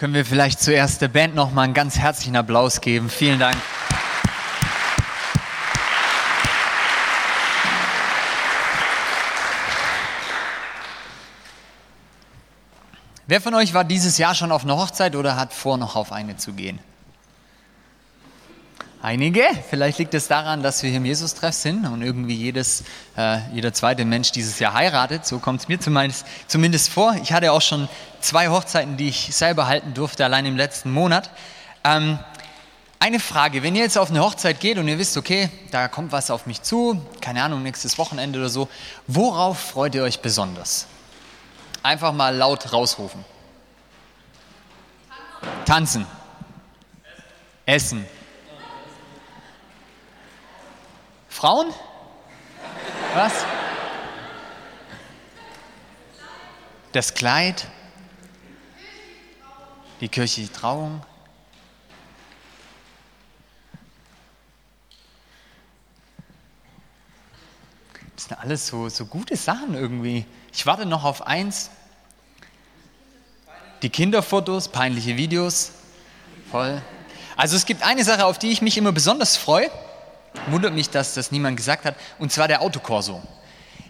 Können wir vielleicht zuerst der Band noch mal einen ganz herzlichen Applaus geben? Vielen Dank. Wer von euch war dieses Jahr schon auf einer Hochzeit oder hat vor, noch auf eine zu gehen? Einige. Vielleicht liegt es daran, dass wir hier im Jesus-Treff sind und irgendwie jedes, äh, jeder zweite Mensch dieses Jahr heiratet. So kommt es mir zumindest, zumindest, vor. Ich hatte auch schon zwei Hochzeiten, die ich selber halten durfte, allein im letzten Monat. Ähm, eine Frage, wenn ihr jetzt auf eine Hochzeit geht und ihr wisst, okay, da kommt was auf mich zu, keine Ahnung, nächstes Wochenende oder so, worauf freut ihr euch besonders? Einfach mal laut rausrufen. Tanzen. Essen. Frauen? Was? Das Kleid? Die kirchliche Trauung? Das sind alles so, so gute Sachen irgendwie. Ich warte noch auf eins. Die Kinderfotos, peinliche Videos. Voll. Also es gibt eine Sache, auf die ich mich immer besonders freue. Wundert mich, dass das niemand gesagt hat. Und zwar der Autokorso.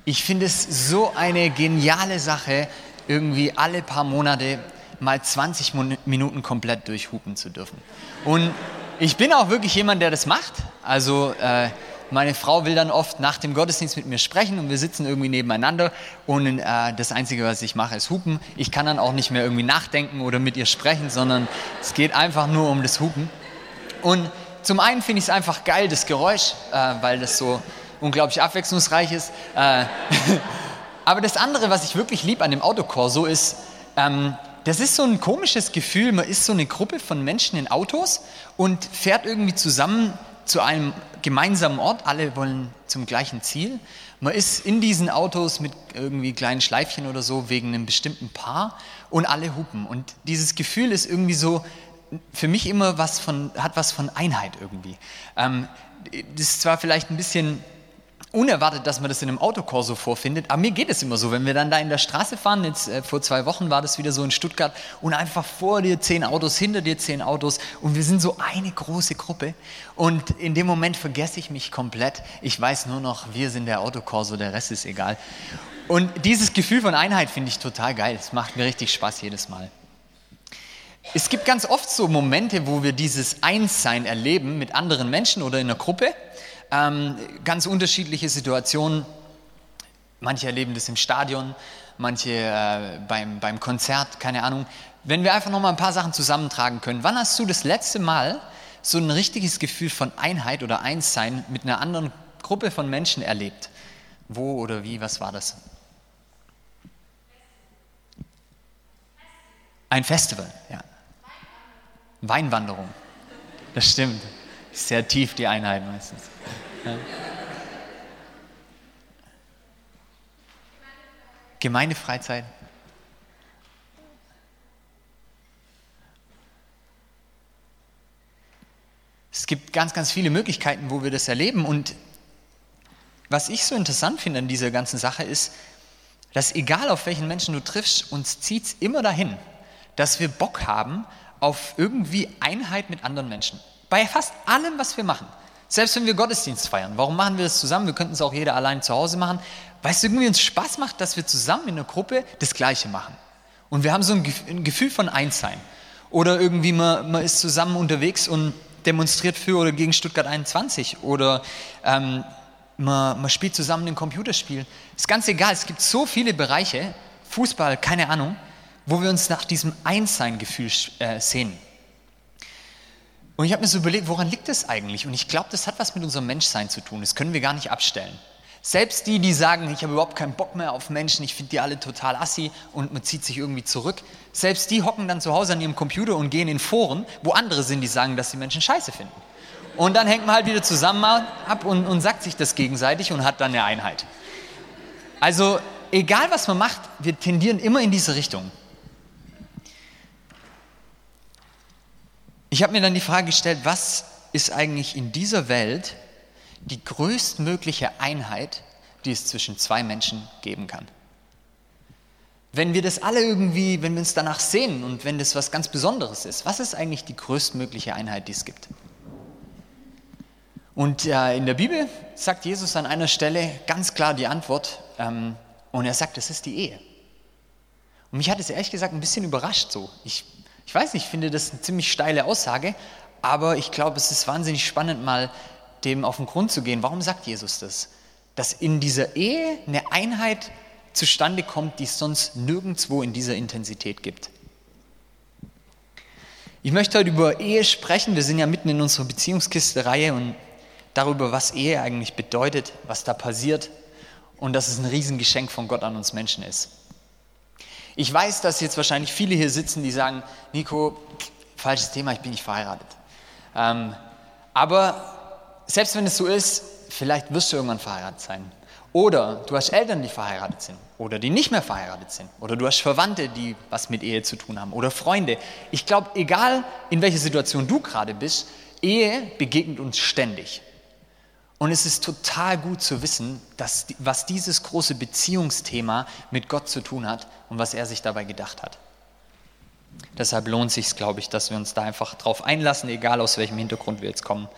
Ich finde es so eine geniale Sache, irgendwie alle paar Monate mal 20 Minuten komplett durchhupen zu dürfen. Und ich bin auch wirklich jemand, der das macht. Also äh, meine Frau will dann oft nach dem Gottesdienst mit mir sprechen und wir sitzen irgendwie nebeneinander und äh, das Einzige, was ich mache, ist hupen. Ich kann dann auch nicht mehr irgendwie nachdenken oder mit ihr sprechen, sondern es geht einfach nur um das Hupen. Und zum einen finde ich es einfach geil, das Geräusch, äh, weil das so unglaublich abwechslungsreich ist. Äh, aber das andere, was ich wirklich lieb an dem Autokorso ist, ähm, das ist so ein komisches Gefühl, man ist so eine Gruppe von Menschen in Autos und fährt irgendwie zusammen zu einem gemeinsamen Ort, alle wollen zum gleichen Ziel. Man ist in diesen Autos mit irgendwie kleinen Schleifchen oder so wegen einem bestimmten Paar und alle hupen. Und dieses Gefühl ist irgendwie so, für mich immer was von, hat was von Einheit irgendwie. Ähm, das ist zwar vielleicht ein bisschen unerwartet, dass man das in einem Autokorso vorfindet, aber mir geht es immer so, wenn wir dann da in der Straße fahren, jetzt äh, vor zwei Wochen war das wieder so in Stuttgart und einfach vor dir zehn Autos, hinter dir zehn Autos und wir sind so eine große Gruppe und in dem Moment vergesse ich mich komplett. Ich weiß nur noch, wir sind der Autokorso, der Rest ist egal. Und dieses Gefühl von Einheit finde ich total geil. Es macht mir richtig Spaß jedes Mal. Es gibt ganz oft so Momente, wo wir dieses Einssein erleben mit anderen Menschen oder in einer Gruppe. Ähm, ganz unterschiedliche Situationen. Manche erleben das im Stadion, manche äh, beim, beim Konzert, keine Ahnung. Wenn wir einfach noch mal ein paar Sachen zusammentragen können. Wann hast du das letzte Mal so ein richtiges Gefühl von Einheit oder Einssein mit einer anderen Gruppe von Menschen erlebt? Wo oder wie, was war das? Ein Festival, ja. Weinwanderung. Das stimmt. Sehr tief die Einheit meistens. Ja. Gemeindefreizeit. Es gibt ganz, ganz viele Möglichkeiten, wo wir das erleben. Und was ich so interessant finde an dieser ganzen Sache ist, dass egal auf welchen Menschen du triffst, uns zieht es immer dahin, dass wir Bock haben auf irgendwie Einheit mit anderen Menschen. Bei fast allem, was wir machen. Selbst wenn wir Gottesdienst feiern. Warum machen wir das zusammen? Wir könnten es auch jeder allein zu Hause machen. Weil es irgendwie uns Spaß macht, dass wir zusammen in einer Gruppe das Gleiche machen. Und wir haben so ein Gefühl von Einssein. Oder irgendwie man, man ist zusammen unterwegs und demonstriert für oder gegen Stuttgart 21. Oder ähm, man, man spielt zusammen ein Computerspiel. Ist ganz egal. Es gibt so viele Bereiche. Fußball, keine Ahnung wo wir uns nach diesem Einssein-Gefühl äh, sehen. Und ich habe mir so überlegt, woran liegt das eigentlich? Und ich glaube, das hat was mit unserem Menschsein zu tun. Das können wir gar nicht abstellen. Selbst die, die sagen, ich habe überhaupt keinen Bock mehr auf Menschen, ich finde die alle total assi und man zieht sich irgendwie zurück, selbst die hocken dann zu Hause an ihrem Computer und gehen in Foren, wo andere sind, die sagen, dass sie Menschen scheiße finden. Und dann hängt man halt wieder zusammen ab und, und sagt sich das gegenseitig und hat dann eine Einheit. Also egal was man macht, wir tendieren immer in diese Richtung. Ich habe mir dann die Frage gestellt, was ist eigentlich in dieser Welt die größtmögliche Einheit, die es zwischen zwei Menschen geben kann? wenn wir das alle irgendwie, wenn wir uns danach sehen und wenn das was ganz Besonderes ist, was ist eigentlich die größtmögliche Einheit, die es gibt? Und äh, in der Bibel sagt Jesus an einer Stelle ganz klar die Antwort ähm, und er sagt, das ist die Ehe. Und mich hat es ehrlich gesagt ein bisschen überrascht so. Ich, ich weiß nicht, ich finde das eine ziemlich steile Aussage, aber ich glaube, es ist wahnsinnig spannend, mal dem auf den Grund zu gehen. Warum sagt Jesus das? Dass in dieser Ehe eine Einheit zustande kommt, die es sonst nirgendwo in dieser Intensität gibt. Ich möchte heute über Ehe sprechen. Wir sind ja mitten in unserer Beziehungskiste-Reihe und darüber, was Ehe eigentlich bedeutet, was da passiert und dass es ein Riesengeschenk von Gott an uns Menschen ist. Ich weiß, dass jetzt wahrscheinlich viele hier sitzen, die sagen, Nico, falsches Thema, ich bin nicht verheiratet. Ähm, aber selbst wenn es so ist, vielleicht wirst du irgendwann verheiratet sein. Oder du hast Eltern, die verheiratet sind oder die nicht mehr verheiratet sind. Oder du hast Verwandte, die was mit Ehe zu tun haben oder Freunde. Ich glaube, egal in welcher Situation du gerade bist, Ehe begegnet uns ständig. Und es ist total gut zu wissen, dass, was dieses große Beziehungsthema mit Gott zu tun hat und was er sich dabei gedacht hat. Deshalb lohnt es sich, glaube ich, dass wir uns da einfach drauf einlassen, egal aus welchem Hintergrund wir jetzt kommen.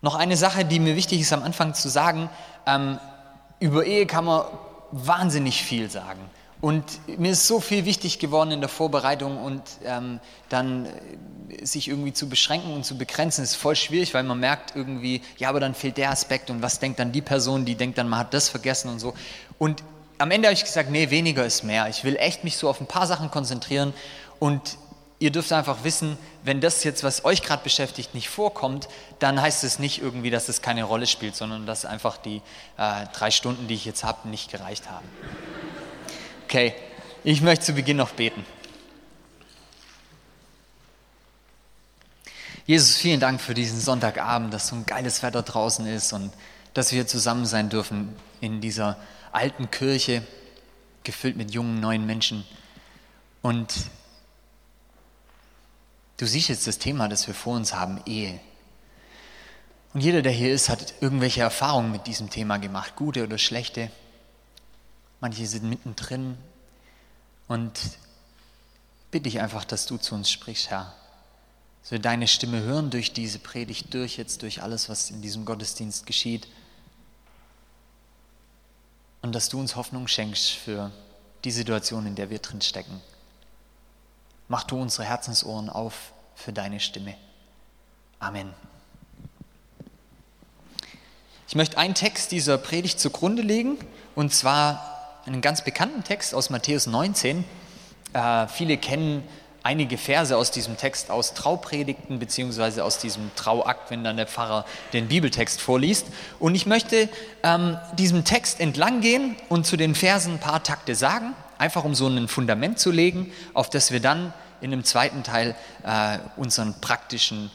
Noch eine Sache, die mir wichtig ist am Anfang zu sagen, ähm, über Ehe kann man wahnsinnig viel sagen. Und mir ist so viel wichtig geworden in der Vorbereitung und ähm, dann äh, sich irgendwie zu beschränken und zu begrenzen, ist voll schwierig, weil man merkt irgendwie, ja, aber dann fehlt der Aspekt und was denkt dann die Person, die denkt dann, man hat das vergessen und so. Und am Ende habe ich gesagt, nee, weniger ist mehr. Ich will echt mich so auf ein paar Sachen konzentrieren und ihr dürft einfach wissen, wenn das jetzt, was euch gerade beschäftigt, nicht vorkommt, dann heißt es nicht irgendwie, dass es keine Rolle spielt, sondern dass einfach die äh, drei Stunden, die ich jetzt habe, nicht gereicht haben. Okay, ich möchte zu Beginn noch beten. Jesus, vielen Dank für diesen Sonntagabend, dass so ein geiles Wetter draußen ist und dass wir zusammen sein dürfen in dieser alten Kirche, gefüllt mit jungen, neuen Menschen. Und Du siehst jetzt das Thema, das wir vor uns haben, Ehe. Und jeder, der hier ist, hat irgendwelche Erfahrungen mit diesem Thema gemacht, gute oder schlechte. Manche sind mittendrin. Und bitte ich einfach, dass du zu uns sprichst, Herr. Dass wir deine Stimme hören durch diese Predigt, durch jetzt, durch alles, was in diesem Gottesdienst geschieht. Und dass du uns Hoffnung schenkst für die Situation, in der wir drin stecken. Mach du unsere Herzensohren auf für deine Stimme. Amen. Ich möchte einen Text dieser Predigt zugrunde legen, und zwar einen ganz bekannten Text aus Matthäus 19. Äh, viele kennen einige Verse aus diesem Text aus Traupredigten beziehungsweise aus diesem Trauakt, wenn dann der Pfarrer den Bibeltext vorliest. Und ich möchte ähm, diesem Text entlang gehen und zu den Versen ein paar Takte sagen, einfach um so ein Fundament zu legen, auf das wir dann in einem zweiten Teil äh, unseren praktischen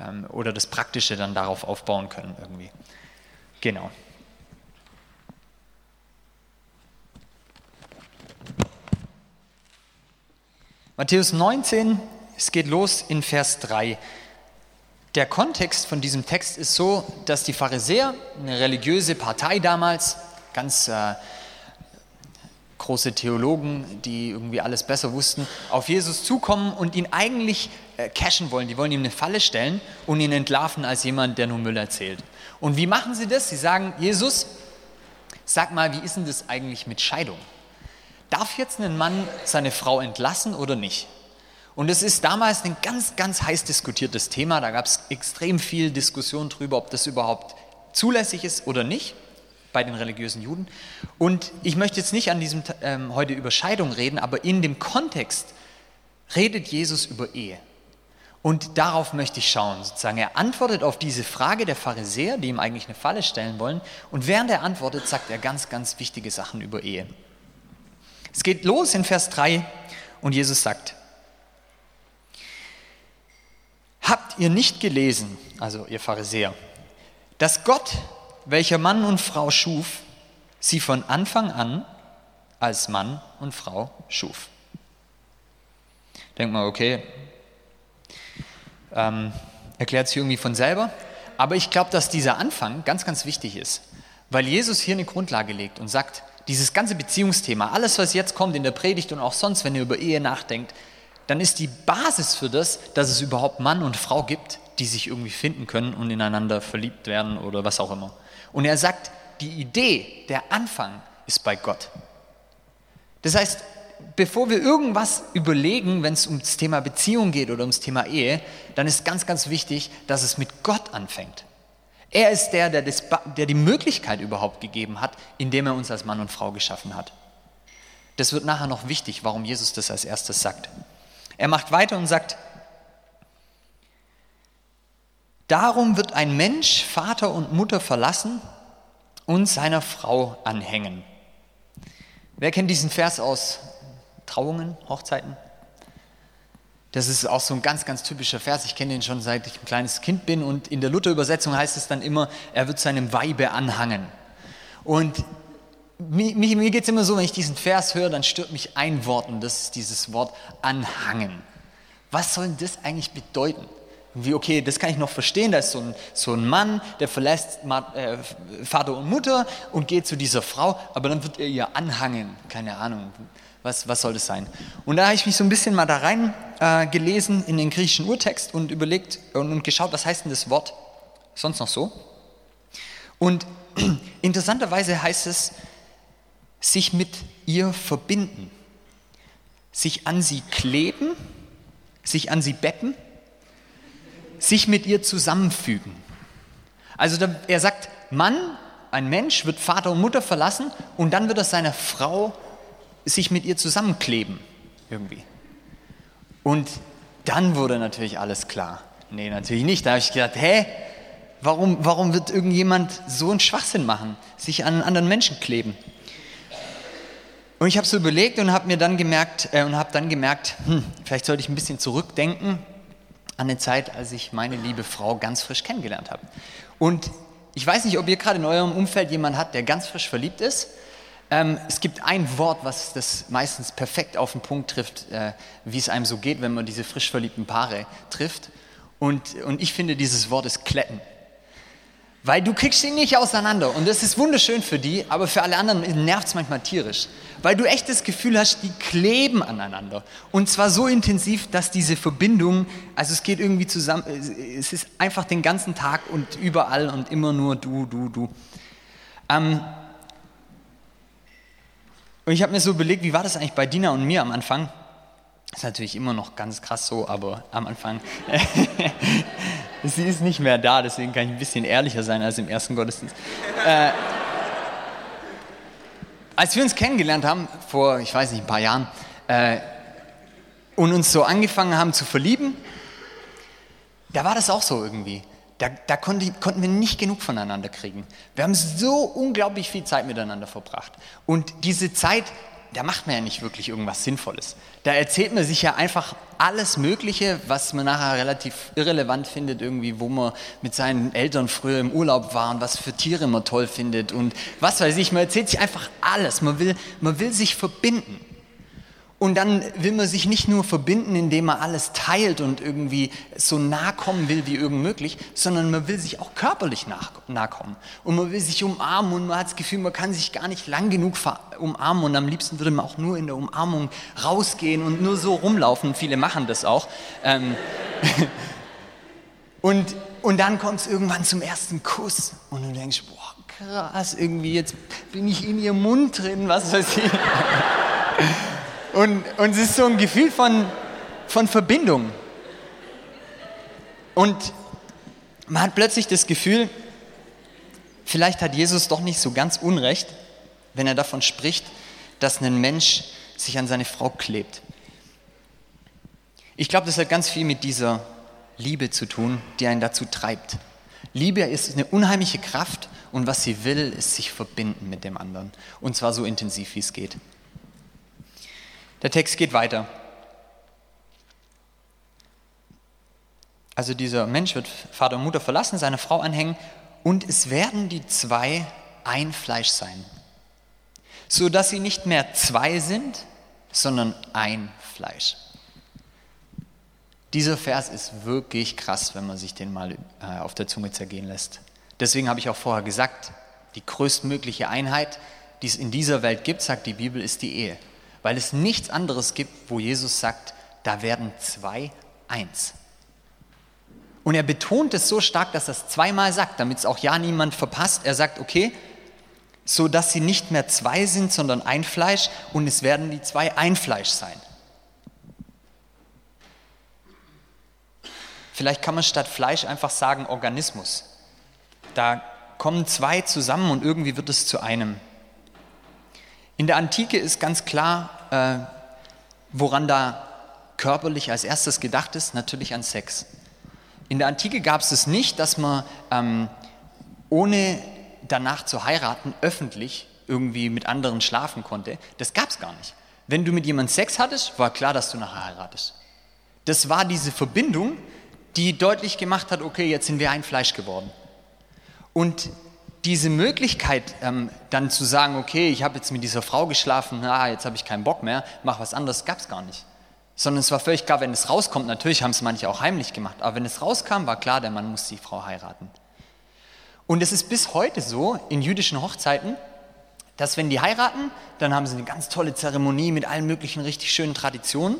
ähm, oder das Praktische dann darauf aufbauen können irgendwie. Genau. Matthäus 19, es geht los in Vers 3. Der Kontext von diesem Text ist so, dass die Pharisäer, eine religiöse Partei damals, ganz äh, große Theologen, die irgendwie alles besser wussten, auf Jesus zukommen und ihn eigentlich äh, cashen wollen. Die wollen ihm eine Falle stellen und ihn entlarven als jemand, der nur Müll erzählt. Und wie machen sie das? Sie sagen, Jesus, sag mal, wie ist denn das eigentlich mit Scheidung? Darf jetzt ein Mann seine Frau entlassen oder nicht? Und es ist damals ein ganz, ganz heiß diskutiertes Thema. Da gab es extrem viel Diskussion darüber, ob das überhaupt zulässig ist oder nicht bei den religiösen Juden. Und ich möchte jetzt nicht an diesem ähm, heute über Scheidung reden, aber in dem Kontext redet Jesus über Ehe. Und darauf möchte ich schauen, sozusagen. Er antwortet auf diese Frage der Pharisäer, die ihm eigentlich eine Falle stellen wollen. Und während er antwortet, sagt er ganz, ganz wichtige Sachen über Ehe. Es geht los in Vers 3 und Jesus sagt, Habt ihr nicht gelesen, also ihr Pharisäer, dass Gott welcher Mann und Frau schuf, sie von Anfang an als Mann und Frau schuf. Denkt mal, okay, ähm, erklärt sich irgendwie von selber. Aber ich glaube, dass dieser Anfang ganz, ganz wichtig ist, weil Jesus hier eine Grundlage legt und sagt, dieses ganze Beziehungsthema, alles, was jetzt kommt in der Predigt und auch sonst, wenn ihr über Ehe nachdenkt, dann ist die Basis für das, dass es überhaupt Mann und Frau gibt, die sich irgendwie finden können und ineinander verliebt werden oder was auch immer. Und er sagt, die Idee, der Anfang ist bei Gott. Das heißt, bevor wir irgendwas überlegen, wenn es ums Thema Beziehung geht oder ums Thema Ehe, dann ist ganz, ganz wichtig, dass es mit Gott anfängt. Er ist der, der, das, der die Möglichkeit überhaupt gegeben hat, indem er uns als Mann und Frau geschaffen hat. Das wird nachher noch wichtig, warum Jesus das als erstes sagt. Er macht weiter und sagt, darum wird ein Mensch Vater und Mutter verlassen und seiner Frau anhängen. Wer kennt diesen Vers aus Trauungen, Hochzeiten? Das ist auch so ein ganz, ganz typischer Vers. Ich kenne den schon seit ich ein kleines Kind bin und in der Luther-Übersetzung heißt es dann immer, er wird seinem Weibe anhangen. Und mir, mir geht es immer so, wenn ich diesen Vers höre, dann stört mich ein Wort und das ist dieses Wort anhangen. Was soll das eigentlich bedeuten? Wie, okay, das kann ich noch verstehen, da ist so ein, so ein Mann, der verlässt äh, Vater und Mutter und geht zu dieser Frau, aber dann wird er ihr anhangen. Keine Ahnung, was, was soll das sein? Und da habe ich mich so ein bisschen mal da rein äh, gelesen in den griechischen Urtext und überlegt und, und geschaut, was heißt denn das Wort sonst noch so? Und interessanterweise heißt es, sich mit ihr verbinden, sich an sie kleben, sich an sie beppen, sich mit ihr zusammenfügen. Also da, er sagt, Mann, ein Mensch wird Vater und Mutter verlassen und dann wird er seiner Frau sich mit ihr zusammenkleben irgendwie. Und dann wurde natürlich alles klar. Nee, natürlich nicht. Da habe ich gedacht, hä, warum, warum wird irgendjemand so einen Schwachsinn machen, sich an einen anderen Menschen kleben? Und ich habe so überlegt und habe mir dann gemerkt äh, und habe dann gemerkt, hm, vielleicht sollte ich ein bisschen zurückdenken an eine Zeit, als ich meine liebe Frau ganz frisch kennengelernt habe. Und ich weiß nicht, ob ihr gerade in eurem Umfeld jemanden habt, der ganz frisch verliebt ist. Ähm, es gibt ein Wort, was das meistens perfekt auf den Punkt trifft, äh, wie es einem so geht, wenn man diese frisch verliebten Paare trifft. Und, und ich finde, dieses Wort ist kletten. Weil du kriegst sie nicht auseinander. Und das ist wunderschön für die, aber für alle anderen nervt es manchmal tierisch. Weil du echt das Gefühl hast, die kleben aneinander. Und zwar so intensiv, dass diese Verbindung, also es geht irgendwie zusammen, es ist einfach den ganzen Tag und überall und immer nur du, du, du. Ähm, und ich habe mir so überlegt, wie war das eigentlich bei Dina und mir am Anfang? Ist natürlich immer noch ganz krass so, aber am Anfang. Sie ist nicht mehr da, deswegen kann ich ein bisschen ehrlicher sein als im ersten Gottesdienst. Äh, als wir uns kennengelernt haben, vor, ich weiß nicht, ein paar Jahren, äh, und uns so angefangen haben zu verlieben, da war das auch so irgendwie. Da, da konnte, konnten wir nicht genug voneinander kriegen. Wir haben so unglaublich viel Zeit miteinander verbracht. Und diese Zeit, da macht man ja nicht wirklich irgendwas Sinnvolles. Da erzählt man sich ja einfach alles Mögliche, was man nachher relativ irrelevant findet, irgendwie, wo man mit seinen Eltern früher im Urlaub war und was für Tiere man toll findet und was weiß ich. Man erzählt sich einfach alles. Man will, man will sich verbinden. Und dann will man sich nicht nur verbinden, indem man alles teilt und irgendwie so nah kommen will wie irgend möglich, sondern man will sich auch körperlich nah, kommen. Und man will sich umarmen und man hat das Gefühl, man kann sich gar nicht lang genug umarmen und am liebsten würde man auch nur in der Umarmung rausgehen und nur so rumlaufen. Viele machen das auch. Ähm und, und dann kommt es irgendwann zum ersten Kuss und du denkst, boah, krass, irgendwie jetzt bin ich in ihrem Mund drin, was weiß ich. Und, und es ist so ein Gefühl von, von Verbindung. Und man hat plötzlich das Gefühl, vielleicht hat Jesus doch nicht so ganz unrecht, wenn er davon spricht, dass ein Mensch sich an seine Frau klebt. Ich glaube, das hat ganz viel mit dieser Liebe zu tun, die einen dazu treibt. Liebe ist eine unheimliche Kraft und was sie will, ist sich verbinden mit dem anderen. Und zwar so intensiv, wie es geht. Der Text geht weiter. Also dieser Mensch wird Vater und Mutter verlassen, seine Frau anhängen und es werden die zwei ein Fleisch sein, so dass sie nicht mehr zwei sind, sondern ein Fleisch. Dieser Vers ist wirklich krass, wenn man sich den mal äh, auf der Zunge zergehen lässt. Deswegen habe ich auch vorher gesagt, die größtmögliche Einheit, die es in dieser Welt gibt, sagt die Bibel, ist die Ehe. Weil es nichts anderes gibt, wo Jesus sagt, da werden zwei eins. Und er betont es so stark, dass er es zweimal sagt, damit es auch ja niemand verpasst. Er sagt, okay, so dass sie nicht mehr zwei sind, sondern ein Fleisch und es werden die zwei ein Fleisch sein. Vielleicht kann man statt Fleisch einfach sagen Organismus. Da kommen zwei zusammen und irgendwie wird es zu einem. In der Antike ist ganz klar, äh, woran da körperlich als erstes gedacht ist, natürlich an Sex. In der Antike gab es es nicht, dass man ähm, ohne danach zu heiraten öffentlich irgendwie mit anderen schlafen konnte. Das gab es gar nicht. Wenn du mit jemandem Sex hattest, war klar, dass du nachher heiratest. Das war diese Verbindung, die deutlich gemacht hat, okay, jetzt sind wir ein Fleisch geworden. Und diese Möglichkeit, ähm, dann zu sagen, okay, ich habe jetzt mit dieser Frau geschlafen, ah, jetzt habe ich keinen Bock mehr, mach was anderes, gab es gar nicht. Sondern es war völlig klar, wenn es rauskommt, natürlich haben es manche auch heimlich gemacht, aber wenn es rauskam, war klar, der Mann muss die Frau heiraten. Und es ist bis heute so in jüdischen Hochzeiten, dass wenn die heiraten, dann haben sie eine ganz tolle Zeremonie mit allen möglichen richtig schönen Traditionen.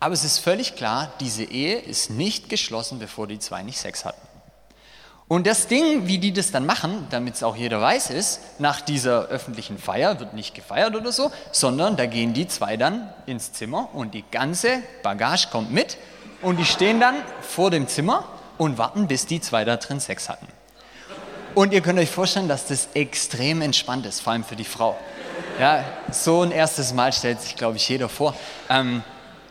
Aber es ist völlig klar, diese Ehe ist nicht geschlossen, bevor die zwei nicht Sex hatten. Und das Ding, wie die das dann machen, damit es auch jeder weiß, ist, nach dieser öffentlichen Feier wird nicht gefeiert oder so, sondern da gehen die zwei dann ins Zimmer und die ganze Bagage kommt mit und die stehen dann vor dem Zimmer und warten, bis die zwei da drin Sex hatten. Und ihr könnt euch vorstellen, dass das extrem entspannt ist, vor allem für die Frau. Ja, so ein erstes Mal stellt sich, glaube ich, jeder vor. Ähm,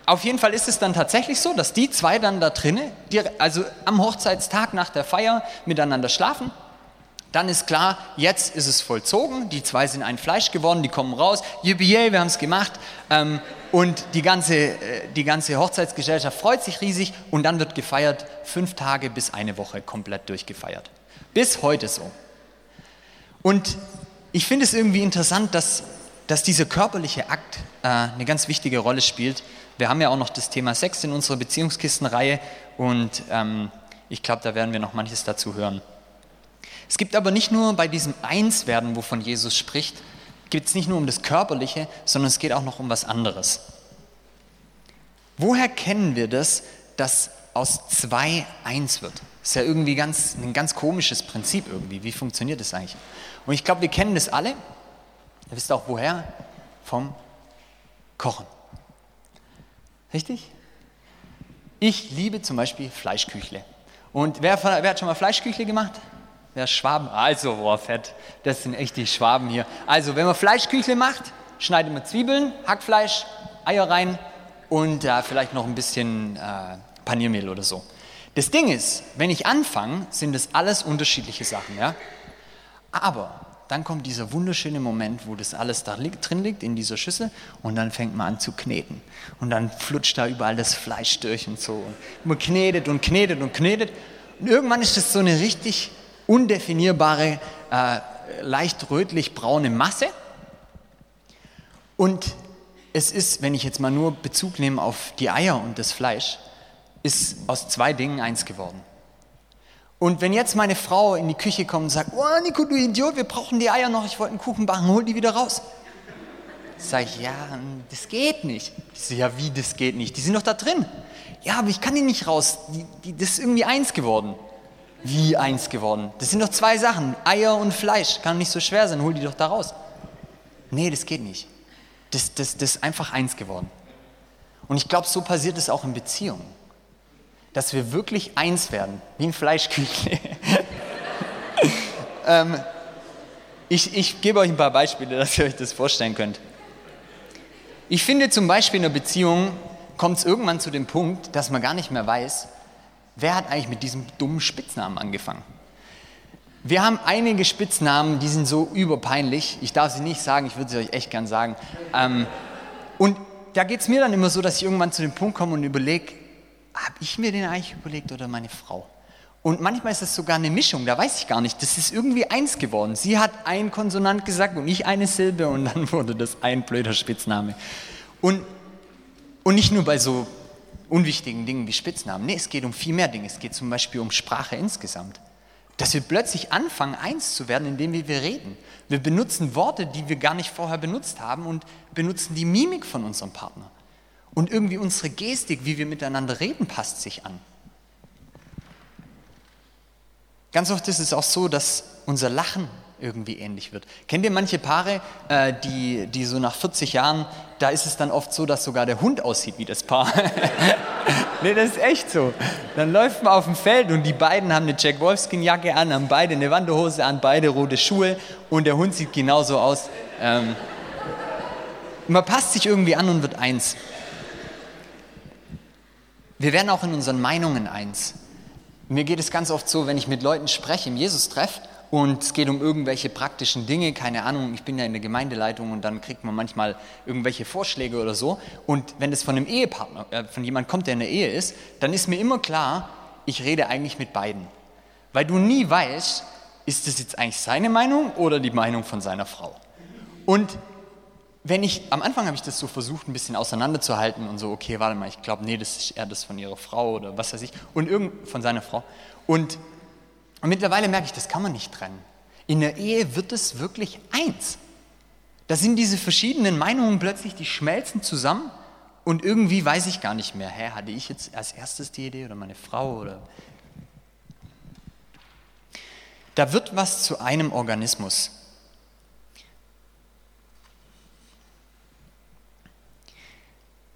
auf jeden Fall ist es dann tatsächlich so, dass die zwei dann da drinnen, also am Hochzeitstag nach der Feier miteinander schlafen. Dann ist klar, jetzt ist es vollzogen, die zwei sind ein Fleisch geworden, die kommen raus, yippie, wir haben es gemacht. Ähm, und die ganze, äh, die ganze Hochzeitsgesellschaft freut sich riesig und dann wird gefeiert, fünf Tage bis eine Woche komplett durchgefeiert. Bis heute so. Und ich finde es irgendwie interessant, dass, dass dieser körperliche Akt äh, eine ganz wichtige Rolle spielt. Wir haben ja auch noch das Thema Sex in unserer Beziehungskistenreihe und ähm, ich glaube, da werden wir noch manches dazu hören. Es gibt aber nicht nur bei diesem Einswerden, wovon Jesus spricht, geht es nicht nur um das Körperliche, sondern es geht auch noch um was anderes. Woher kennen wir das, dass aus zwei eins wird? Ist ja irgendwie ganz, ein ganz komisches Prinzip irgendwie. Wie funktioniert das eigentlich? Und ich glaube, wir kennen das alle. Ihr wisst auch woher? Vom Kochen. Richtig? Ich liebe zum Beispiel Fleischküchle. Und wer, wer hat schon mal Fleischküchle gemacht? Wer Schwaben? Also, boah, fett. Das sind echt die Schwaben hier. Also, wenn man Fleischküchle macht, schneidet man Zwiebeln, Hackfleisch, Eier rein und äh, vielleicht noch ein bisschen äh, Paniermehl oder so. Das Ding ist, wenn ich anfange, sind das alles unterschiedliche Sachen, ja. Aber dann kommt dieser wunderschöne Moment, wo das alles da drin liegt in dieser Schüssel und dann fängt man an zu kneten. Und dann flutscht da überall das Fleisch durch und so. Und man knetet und knetet und knetet. Und irgendwann ist das so eine richtig undefinierbare, äh, leicht rötlich-braune Masse. Und es ist, wenn ich jetzt mal nur Bezug nehme auf die Eier und das Fleisch, ist aus zwei Dingen eins geworden. Und wenn jetzt meine Frau in die Küche kommt und sagt, oh Nico, du Idiot, wir brauchen die Eier noch, ich wollte einen Kuchen backen, hol die wieder raus. Sag ich, ja, das geht nicht. Ich sage, ja, wie, das geht nicht? Die sind doch da drin. Ja, aber ich kann die nicht raus. Die, die, das ist irgendwie eins geworden. Wie eins geworden? Das sind doch zwei Sachen, Eier und Fleisch. Kann nicht so schwer sein, hol die doch da raus. Nee, das geht nicht. Das, das, das ist einfach eins geworden. Und ich glaube, so passiert es auch in Beziehungen dass wir wirklich eins werden, wie ein Fleischküchle. ähm, ich, ich gebe euch ein paar Beispiele, dass ihr euch das vorstellen könnt. Ich finde zum Beispiel in einer Beziehung kommt es irgendwann zu dem Punkt, dass man gar nicht mehr weiß, wer hat eigentlich mit diesem dummen Spitznamen angefangen. Wir haben einige Spitznamen, die sind so überpeinlich. Ich darf sie nicht sagen, ich würde sie euch echt gern sagen. Ähm, und da geht es mir dann immer so, dass ich irgendwann zu dem Punkt komme und überlege, habe ich mir den eigentlich überlegt oder meine Frau? Und manchmal ist es sogar eine Mischung, da weiß ich gar nicht. Das ist irgendwie eins geworden. Sie hat ein Konsonant gesagt und ich eine Silbe und dann wurde das ein blöder Spitzname. Und, und nicht nur bei so unwichtigen Dingen wie Spitznamen. Nee, es geht um viel mehr Dinge. Es geht zum Beispiel um Sprache insgesamt. Dass wir plötzlich anfangen, eins zu werden, indem wir reden. Wir benutzen Worte, die wir gar nicht vorher benutzt haben und benutzen die Mimik von unserem Partner. Und irgendwie unsere Gestik, wie wir miteinander reden, passt sich an. Ganz oft ist es auch so, dass unser Lachen irgendwie ähnlich wird. Kennt ihr manche Paare, äh, die, die so nach 40 Jahren, da ist es dann oft so, dass sogar der Hund aussieht wie das Paar. nee, das ist echt so. Dann läuft man auf dem Feld und die beiden haben eine Jack Wolfskin-Jacke an, haben beide eine Wanderhose an, beide rote Schuhe und der Hund sieht genauso aus. Ähm, man passt sich irgendwie an und wird eins. Wir werden auch in unseren Meinungen eins. Mir geht es ganz oft so, wenn ich mit Leuten spreche, im Jesus-Treff, und es geht um irgendwelche praktischen Dinge, keine Ahnung, ich bin ja in der Gemeindeleitung und dann kriegt man manchmal irgendwelche Vorschläge oder so. Und wenn das von einem Ehepartner, äh, von jemand kommt, der in der Ehe ist, dann ist mir immer klar, ich rede eigentlich mit beiden. Weil du nie weißt, ist das jetzt eigentlich seine Meinung oder die Meinung von seiner Frau. Und wenn ich, am Anfang habe ich das so versucht, ein bisschen auseinanderzuhalten und so, okay, warte mal, ich glaube, nee, das ist eher das von ihrer Frau oder was weiß ich, und irgend von seiner Frau. Und und mittlerweile merke ich, das kann man nicht trennen. In der Ehe wird es wirklich eins. Da sind diese verschiedenen Meinungen plötzlich, die schmelzen zusammen und irgendwie weiß ich gar nicht mehr, hä, hatte ich jetzt als erstes die Idee oder meine Frau oder. Da wird was zu einem Organismus.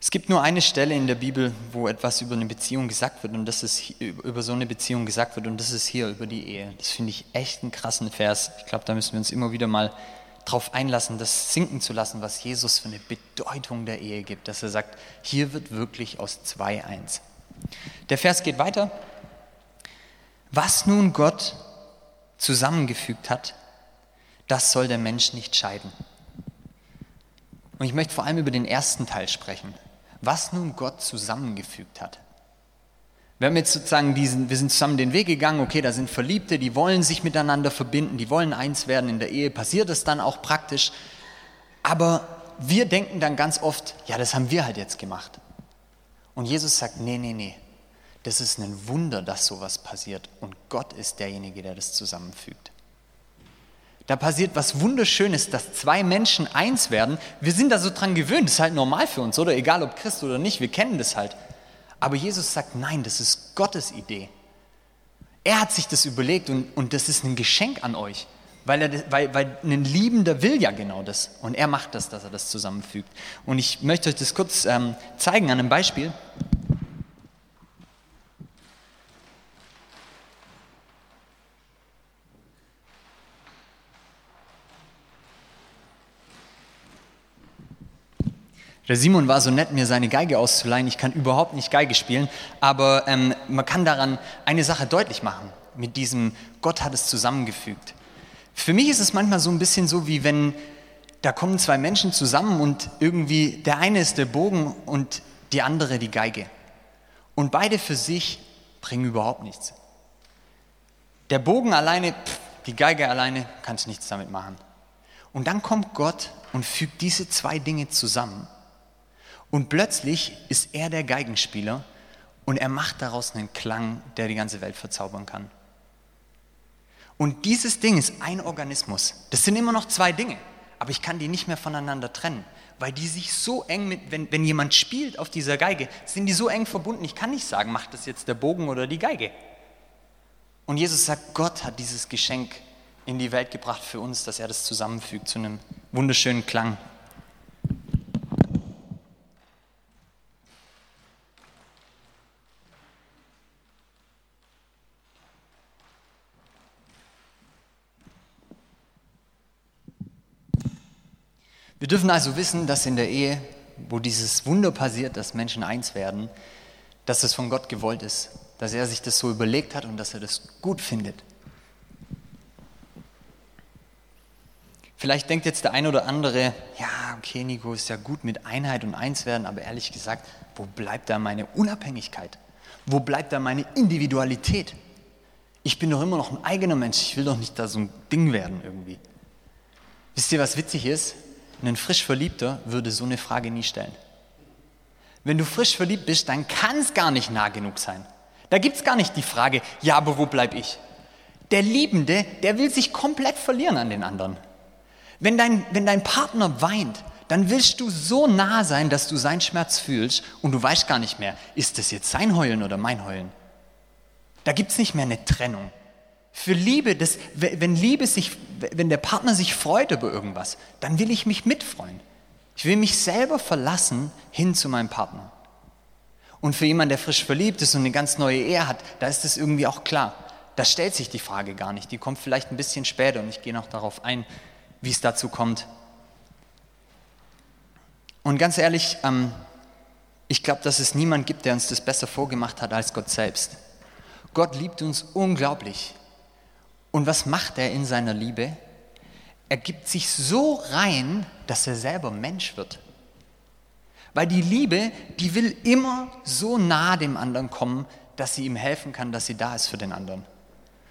Es gibt nur eine Stelle in der Bibel, wo etwas über eine Beziehung gesagt wird und das ist über so eine Beziehung gesagt wird und das ist hier über die Ehe. Das finde ich echt einen krassen Vers. Ich glaube, da müssen wir uns immer wieder mal darauf einlassen, das sinken zu lassen, was Jesus für eine Bedeutung der Ehe gibt, dass er sagt, hier wird wirklich aus zwei eins. Der Vers geht weiter. Was nun Gott zusammengefügt hat, das soll der Mensch nicht scheiden. Und ich möchte vor allem über den ersten Teil sprechen was nun Gott zusammengefügt hat. Wir haben jetzt sozusagen diesen, wir sind zusammen den Weg gegangen, okay, da sind Verliebte, die wollen sich miteinander verbinden, die wollen eins werden in der Ehe, passiert es dann auch praktisch. Aber wir denken dann ganz oft, ja, das haben wir halt jetzt gemacht. Und Jesus sagt, nee, nee, nee, das ist ein Wunder, dass sowas passiert. Und Gott ist derjenige, der das zusammenfügt. Da passiert was Wunderschönes, dass zwei Menschen eins werden. Wir sind da so dran gewöhnt, das ist halt normal für uns, oder? Egal ob Christ oder nicht, wir kennen das halt. Aber Jesus sagt, nein, das ist Gottes Idee. Er hat sich das überlegt und, und das ist ein Geschenk an euch, weil, er, weil, weil ein Liebender will ja genau das. Und er macht das, dass er das zusammenfügt. Und ich möchte euch das kurz ähm, zeigen an einem Beispiel. Der Simon war so nett, mir seine Geige auszuleihen. Ich kann überhaupt nicht Geige spielen, aber ähm, man kann daran eine Sache deutlich machen. Mit diesem Gott hat es zusammengefügt. Für mich ist es manchmal so ein bisschen so, wie wenn da kommen zwei Menschen zusammen und irgendwie der eine ist der Bogen und die andere die Geige. Und beide für sich bringen überhaupt nichts. Der Bogen alleine, pff, die Geige alleine, kannst nichts damit machen. Und dann kommt Gott und fügt diese zwei Dinge zusammen und plötzlich ist er der Geigenspieler und er macht daraus einen Klang, der die ganze Welt verzaubern kann. Und dieses Ding ist ein Organismus. Das sind immer noch zwei Dinge, aber ich kann die nicht mehr voneinander trennen, weil die sich so eng mit, wenn, wenn jemand spielt auf dieser Geige, sind die so eng verbunden, ich kann nicht sagen, macht das jetzt der Bogen oder die Geige. Und Jesus sagt, Gott hat dieses Geschenk in die Welt gebracht für uns, dass er das zusammenfügt zu einem wunderschönen Klang. Wir dürfen also wissen, dass in der Ehe, wo dieses Wunder passiert, dass Menschen eins werden, dass es von Gott gewollt ist, dass er sich das so überlegt hat und dass er das gut findet. Vielleicht denkt jetzt der eine oder andere, ja, okay, Nico, ist ja gut mit Einheit und eins werden, aber ehrlich gesagt, wo bleibt da meine Unabhängigkeit? Wo bleibt da meine Individualität? Ich bin doch immer noch ein eigener Mensch, ich will doch nicht da so ein Ding werden irgendwie. Wisst ihr, was witzig ist? Ein frisch Verliebter würde so eine Frage nie stellen. Wenn du frisch verliebt bist, dann kann es gar nicht nah genug sein. Da gibt es gar nicht die Frage, ja, aber wo bleibe ich? Der Liebende, der will sich komplett verlieren an den anderen. Wenn dein, wenn dein Partner weint, dann willst du so nah sein, dass du seinen Schmerz fühlst und du weißt gar nicht mehr, ist das jetzt sein Heulen oder mein Heulen. Da gibt es nicht mehr eine Trennung. Für Liebe, das, wenn Liebe sich, wenn der Partner sich freut über irgendwas, dann will ich mich mitfreuen. Ich will mich selber verlassen hin zu meinem Partner. Und für jemanden, der frisch verliebt ist und eine ganz neue Ehe hat, da ist das irgendwie auch klar. Da stellt sich die Frage gar nicht. Die kommt vielleicht ein bisschen später und ich gehe noch darauf ein, wie es dazu kommt. Und ganz ehrlich, ähm, ich glaube, dass es niemand gibt, der uns das besser vorgemacht hat als Gott selbst. Gott liebt uns unglaublich. Und was macht er in seiner Liebe? Er gibt sich so rein, dass er selber Mensch wird. Weil die Liebe, die will immer so nah dem anderen kommen, dass sie ihm helfen kann, dass sie da ist für den anderen.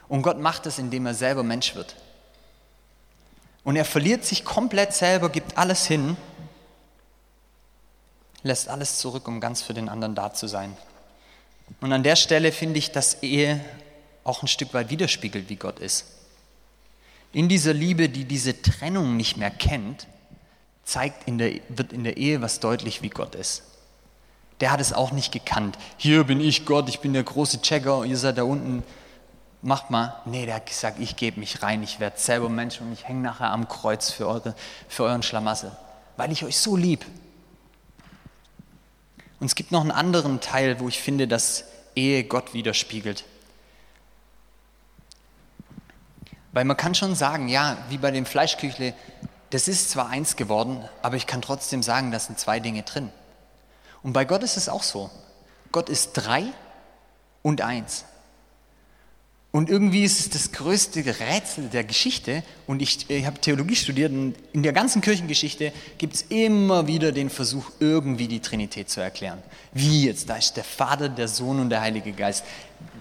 Und Gott macht es, indem er selber Mensch wird. Und er verliert sich komplett selber, gibt alles hin, lässt alles zurück, um ganz für den anderen da zu sein. Und an der Stelle finde ich, dass Ehe auch ein Stück weit widerspiegelt, wie Gott ist. In dieser Liebe, die diese Trennung nicht mehr kennt, zeigt in der, wird in der Ehe was deutlich, wie Gott ist. Der hat es auch nicht gekannt. Hier bin ich Gott, ich bin der große Checker, ihr seid da unten macht mal. Nee, der hat gesagt, ich gebe mich rein, ich werde selber Mensch und ich hänge nachher am Kreuz für, eure, für euren Schlamassel, weil ich euch so lieb. Und es gibt noch einen anderen Teil, wo ich finde, dass Ehe Gott widerspiegelt. Weil man kann schon sagen, ja, wie bei dem Fleischküchle, das ist zwar eins geworden, aber ich kann trotzdem sagen, da sind zwei Dinge drin. Und bei Gott ist es auch so. Gott ist drei und eins. Und irgendwie ist es das größte Rätsel der Geschichte. Und ich, ich habe Theologie studiert und in der ganzen Kirchengeschichte gibt es immer wieder den Versuch, irgendwie die Trinität zu erklären. Wie jetzt? Da ist der Vater, der Sohn und der Heilige Geist.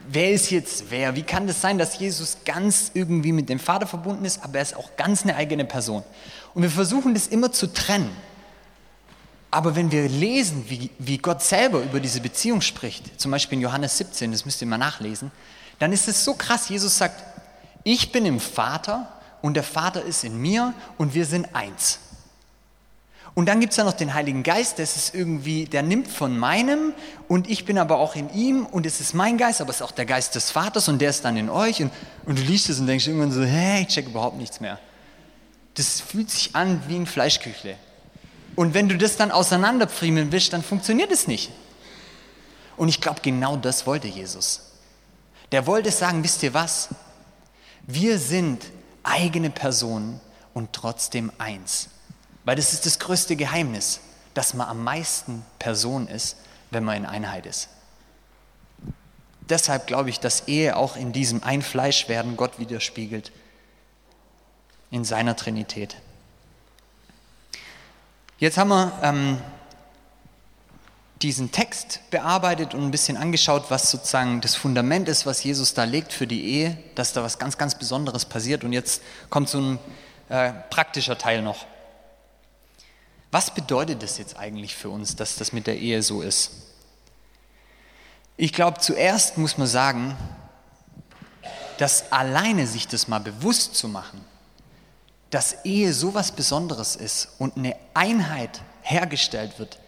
Wer ist jetzt wer? Wie kann das sein, dass Jesus ganz irgendwie mit dem Vater verbunden ist, aber er ist auch ganz eine eigene Person? Und wir versuchen das immer zu trennen. Aber wenn wir lesen, wie, wie Gott selber über diese Beziehung spricht, zum Beispiel in Johannes 17, das müsst ihr mal nachlesen, dann ist es so krass. Jesus sagt, ich bin im Vater und der Vater ist in mir und wir sind eins. Und dann gibt es ja noch den Heiligen Geist, das ist irgendwie, der nimmt von meinem und ich bin aber auch in ihm und es ist mein Geist, aber es ist auch der Geist des Vaters und der ist dann in euch und, und du liest es und denkst irgendwann so, hey, ich check überhaupt nichts mehr. Das fühlt sich an wie ein Fleischküchle. Und wenn du das dann auseinanderpfriemeln willst, dann funktioniert es nicht. Und ich glaube, genau das wollte Jesus. Der wollte sagen, wisst ihr was? Wir sind eigene Personen und trotzdem eins. Weil das ist das größte Geheimnis, dass man am meisten Person ist, wenn man in Einheit ist. Deshalb glaube ich, dass Ehe auch in diesem Einfleischwerden Gott widerspiegelt, in seiner Trinität. Jetzt haben wir ähm, diesen Text bearbeitet und ein bisschen angeschaut, was sozusagen das Fundament ist, was Jesus da legt für die Ehe, dass da was ganz, ganz Besonderes passiert. Und jetzt kommt so ein äh, praktischer Teil noch. Was bedeutet das jetzt eigentlich für uns, dass das mit der Ehe so ist? Ich glaube, zuerst muss man sagen, dass alleine sich das mal bewusst zu machen, dass Ehe so was Besonderes ist und eine Einheit hergestellt wird,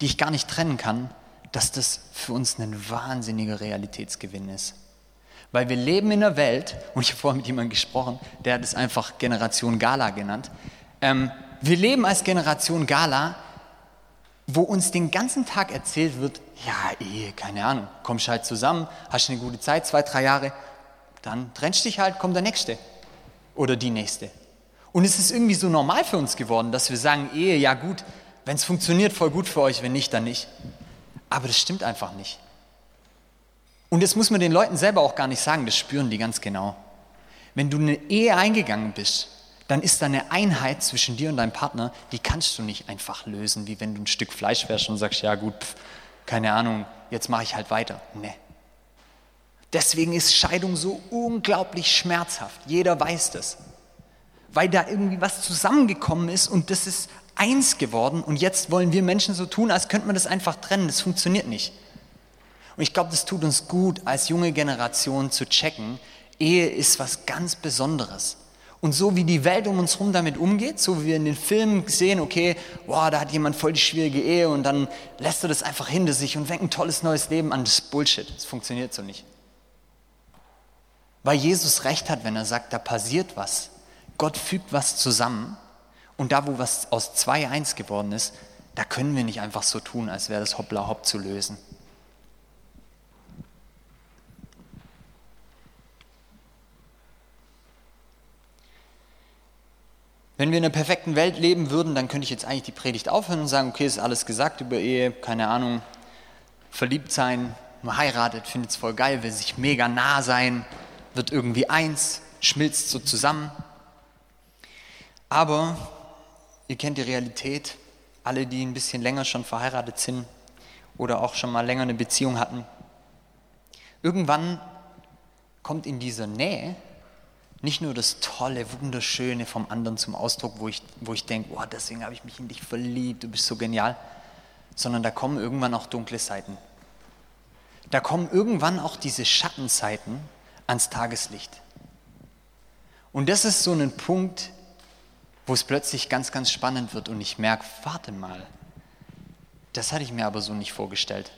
die ich gar nicht trennen kann, dass das für uns ein wahnsinniger Realitätsgewinn ist. Weil wir leben in einer Welt, und ich habe vorhin mit jemandem gesprochen, der hat es einfach Generation Gala genannt. Ähm, wir leben als Generation Gala, wo uns den ganzen Tag erzählt wird, ja, Ehe, keine Ahnung, kommst halt zusammen, hast eine gute Zeit, zwei, drei Jahre, dann trennst dich halt, kommt der Nächste oder die Nächste. Und es ist irgendwie so normal für uns geworden, dass wir sagen, Ehe, ja gut, wenn es funktioniert, voll gut für euch, wenn nicht, dann nicht. Aber das stimmt einfach nicht. Und das muss man den Leuten selber auch gar nicht sagen, das spüren die ganz genau. Wenn du eine Ehe eingegangen bist, dann ist da eine Einheit zwischen dir und deinem Partner, die kannst du nicht einfach lösen, wie wenn du ein Stück Fleisch wärst und sagst, ja gut, pf, keine Ahnung, jetzt mache ich halt weiter. Nee. Deswegen ist Scheidung so unglaublich schmerzhaft. Jeder weiß das. Weil da irgendwie was zusammengekommen ist und das ist eins geworden und jetzt wollen wir Menschen so tun, als könnte man das einfach trennen. Das funktioniert nicht. Und ich glaube, das tut uns gut, als junge Generation zu checken, Ehe ist was ganz Besonderes. Und so wie die Welt um uns herum damit umgeht, so wie wir in den Filmen sehen, okay, wow, da hat jemand voll die schwierige Ehe und dann lässt er das einfach hinter sich und fängt ein tolles neues Leben an. Das ist Bullshit. Das funktioniert so nicht. Weil Jesus recht hat, wenn er sagt, da passiert was. Gott fügt was zusammen und da, wo was aus zwei eins geworden ist, da können wir nicht einfach so tun, als wäre das hoppla hopp zu lösen. Wenn wir in einer perfekten Welt leben würden, dann könnte ich jetzt eigentlich die Predigt aufhören und sagen, okay, ist alles gesagt über Ehe, keine Ahnung, verliebt sein, man heiratet, findet es voll geil, will sich mega nah sein, wird irgendwie eins, schmilzt so zusammen. Aber ihr kennt die Realität, alle, die ein bisschen länger schon verheiratet sind oder auch schon mal länger eine Beziehung hatten. Irgendwann kommt in dieser Nähe nicht nur das Tolle, Wunderschöne vom anderen zum Ausdruck, wo ich, wo ich denke, oh, deswegen habe ich mich in dich verliebt, du bist so genial, sondern da kommen irgendwann auch dunkle Seiten. Da kommen irgendwann auch diese Schattenseiten ans Tageslicht. Und das ist so ein Punkt, wo es plötzlich ganz, ganz spannend wird und ich merke, warte mal, das hatte ich mir aber so nicht vorgestellt.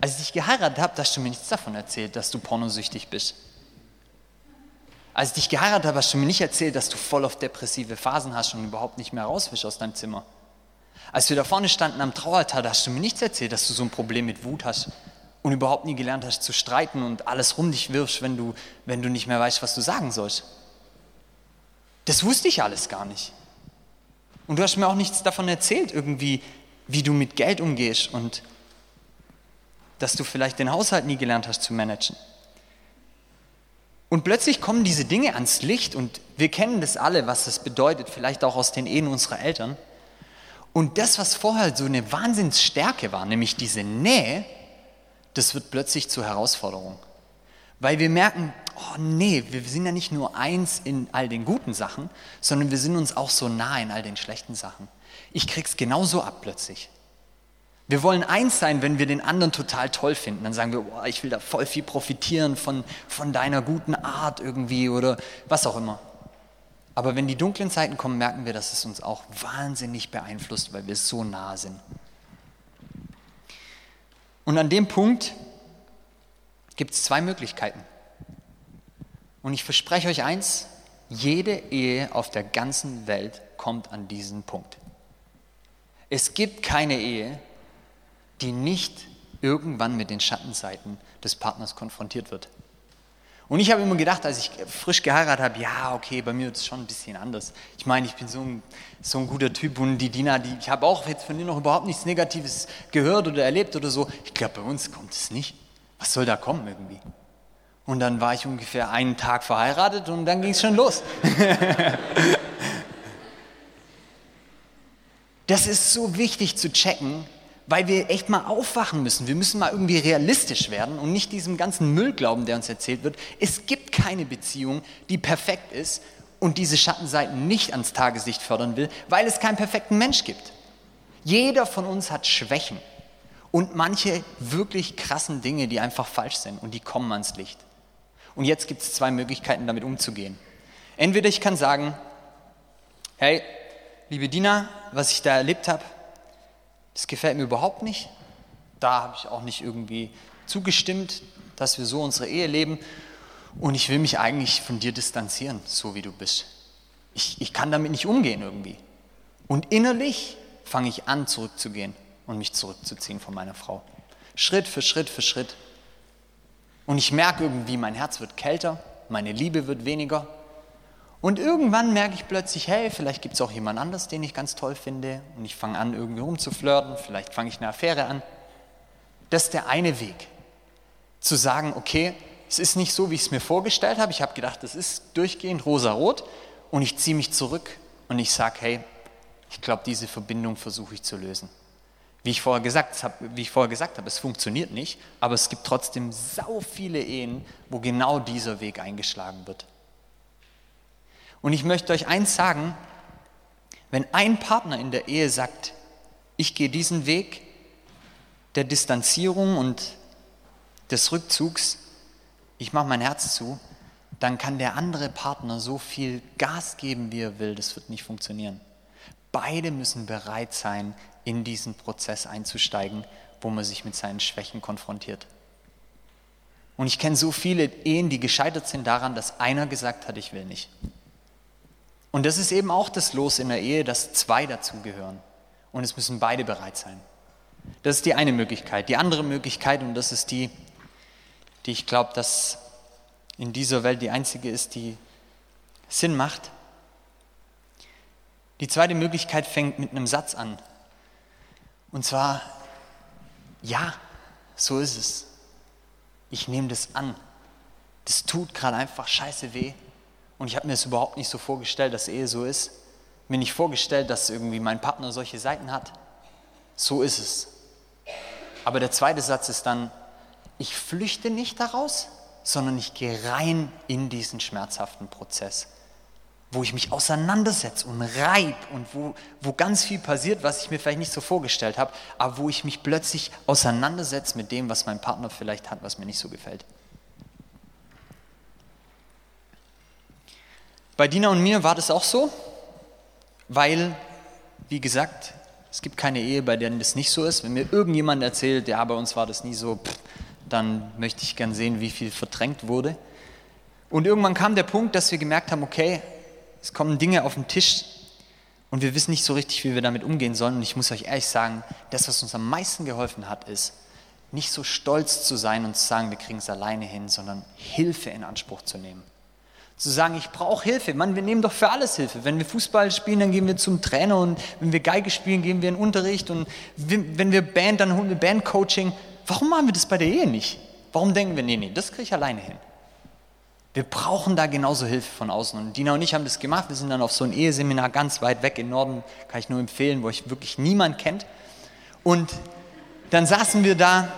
Als ich dich geheiratet habe, hast du mir nichts davon erzählt, dass du pornosüchtig bist. Als ich dich geheiratet habe, hast du mir nicht erzählt, dass du voll auf depressive Phasen hast und überhaupt nicht mehr raus aus deinem Zimmer. Als wir da vorne standen am Trauertag, hast du mir nichts erzählt, dass du so ein Problem mit Wut hast und überhaupt nie gelernt hast zu streiten und alles rum dich wirfst, wenn du, wenn du nicht mehr weißt, was du sagen sollst. Das wusste ich alles gar nicht. Und du hast mir auch nichts davon erzählt, irgendwie, wie du mit Geld umgehst und dass du vielleicht den Haushalt nie gelernt hast zu managen. Und plötzlich kommen diese Dinge ans Licht und wir kennen das alle, was das bedeutet, vielleicht auch aus den Ehen unserer Eltern. Und das, was vorher so eine Wahnsinnsstärke war, nämlich diese Nähe, das wird plötzlich zur Herausforderung. Weil wir merken, oh nee, wir sind ja nicht nur eins in all den guten Sachen, sondern wir sind uns auch so nah in all den schlechten Sachen. Ich krieg's genauso ab plötzlich. Wir wollen eins sein, wenn wir den anderen total toll finden. Dann sagen wir, oh, ich will da voll viel profitieren von, von deiner guten Art irgendwie oder was auch immer. Aber wenn die dunklen Zeiten kommen, merken wir, dass es uns auch wahnsinnig beeinflusst, weil wir so nah sind. Und an dem Punkt gibt es zwei Möglichkeiten. Und ich verspreche euch eins, jede Ehe auf der ganzen Welt kommt an diesen Punkt. Es gibt keine Ehe, die nicht irgendwann mit den Schattenseiten des Partners konfrontiert wird. Und ich habe immer gedacht, als ich frisch geheiratet habe, ja, okay, bei mir ist es schon ein bisschen anders. Ich meine, ich bin so ein, so ein guter Typ und die Dina, die, ich habe auch jetzt von dir noch überhaupt nichts Negatives gehört oder erlebt oder so. Ich glaube, bei uns kommt es nicht. Was soll da kommen irgendwie? Und dann war ich ungefähr einen Tag verheiratet und dann ging es schon los. das ist so wichtig zu checken, weil wir echt mal aufwachen müssen. Wir müssen mal irgendwie realistisch werden und nicht diesem ganzen Müll glauben, der uns erzählt wird. Es gibt keine Beziehung, die perfekt ist und diese Schattenseiten nicht ans Tageslicht fördern will, weil es keinen perfekten Mensch gibt. Jeder von uns hat Schwächen und manche wirklich krassen Dinge, die einfach falsch sind und die kommen ans Licht. Und jetzt gibt es zwei Möglichkeiten, damit umzugehen. Entweder ich kann sagen, hey, liebe Dina, was ich da erlebt habe, das gefällt mir überhaupt nicht. Da habe ich auch nicht irgendwie zugestimmt, dass wir so unsere Ehe leben. Und ich will mich eigentlich von dir distanzieren, so wie du bist. Ich, ich kann damit nicht umgehen irgendwie. Und innerlich fange ich an, zurückzugehen und mich zurückzuziehen von meiner Frau. Schritt für Schritt für Schritt. Und ich merke irgendwie, mein Herz wird kälter, meine Liebe wird weniger und irgendwann merke ich plötzlich, hey, vielleicht gibt es auch jemand anders, den ich ganz toll finde. Und ich fange an, irgendwie rumzuflirten. Vielleicht fange ich eine Affäre an. Das ist der eine Weg. Zu sagen, okay, es ist nicht so, wie ich es mir vorgestellt habe. Ich habe gedacht, es ist durchgehend rosa-rot. Und ich ziehe mich zurück und ich sage, hey, ich glaube, diese Verbindung versuche ich zu lösen. Wie ich vorher gesagt habe, wie ich vorher gesagt habe, es funktioniert nicht, aber es gibt trotzdem sau viele Ehen, wo genau dieser Weg eingeschlagen wird. Und ich möchte euch eins sagen, wenn ein Partner in der Ehe sagt, ich gehe diesen Weg der Distanzierung und des Rückzugs, ich mache mein Herz zu, dann kann der andere Partner so viel Gas geben, wie er will, das wird nicht funktionieren. Beide müssen bereit sein, in diesen Prozess einzusteigen, wo man sich mit seinen Schwächen konfrontiert. Und ich kenne so viele Ehen, die gescheitert sind daran, dass einer gesagt hat, ich will nicht. Und das ist eben auch das Los in der Ehe, dass zwei dazugehören. Und es müssen beide bereit sein. Das ist die eine Möglichkeit. Die andere Möglichkeit, und das ist die, die ich glaube, dass in dieser Welt die einzige ist, die Sinn macht. Die zweite Möglichkeit fängt mit einem Satz an. Und zwar, ja, so ist es. Ich nehme das an. Das tut gerade einfach scheiße weh. Und ich habe mir das überhaupt nicht so vorgestellt, dass Ehe so ist. Mir nicht vorgestellt, dass irgendwie mein Partner solche Seiten hat. So ist es. Aber der zweite Satz ist dann, ich flüchte nicht daraus, sondern ich gehe rein in diesen schmerzhaften Prozess, wo ich mich auseinandersetze und reib und wo, wo ganz viel passiert, was ich mir vielleicht nicht so vorgestellt habe, aber wo ich mich plötzlich auseinandersetze mit dem, was mein Partner vielleicht hat, was mir nicht so gefällt. Bei Dina und mir war das auch so, weil, wie gesagt, es gibt keine Ehe, bei der das nicht so ist. Wenn mir irgendjemand erzählt, ja, bei uns war das nie so, pff, dann möchte ich gern sehen, wie viel verdrängt wurde. Und irgendwann kam der Punkt, dass wir gemerkt haben, okay, es kommen Dinge auf den Tisch und wir wissen nicht so richtig, wie wir damit umgehen sollen. Und ich muss euch ehrlich sagen, das, was uns am meisten geholfen hat, ist, nicht so stolz zu sein und zu sagen, wir kriegen es alleine hin, sondern Hilfe in Anspruch zu nehmen. Zu sagen, ich brauche Hilfe. Mann, wir nehmen doch für alles Hilfe. Wenn wir Fußball spielen, dann gehen wir zum Trainer und wenn wir Geige spielen, gehen wir in Unterricht und wenn wir Band, dann holen wir Bandcoaching. Warum machen wir das bei der Ehe nicht? Warum denken wir, nee, nee, das kriege ich alleine hin? Wir brauchen da genauso Hilfe von außen. Und Dina und ich haben das gemacht. Wir sind dann auf so ein Eheseminar ganz weit weg im Norden, kann ich nur empfehlen, wo ich wirklich niemand kennt. Und dann saßen wir da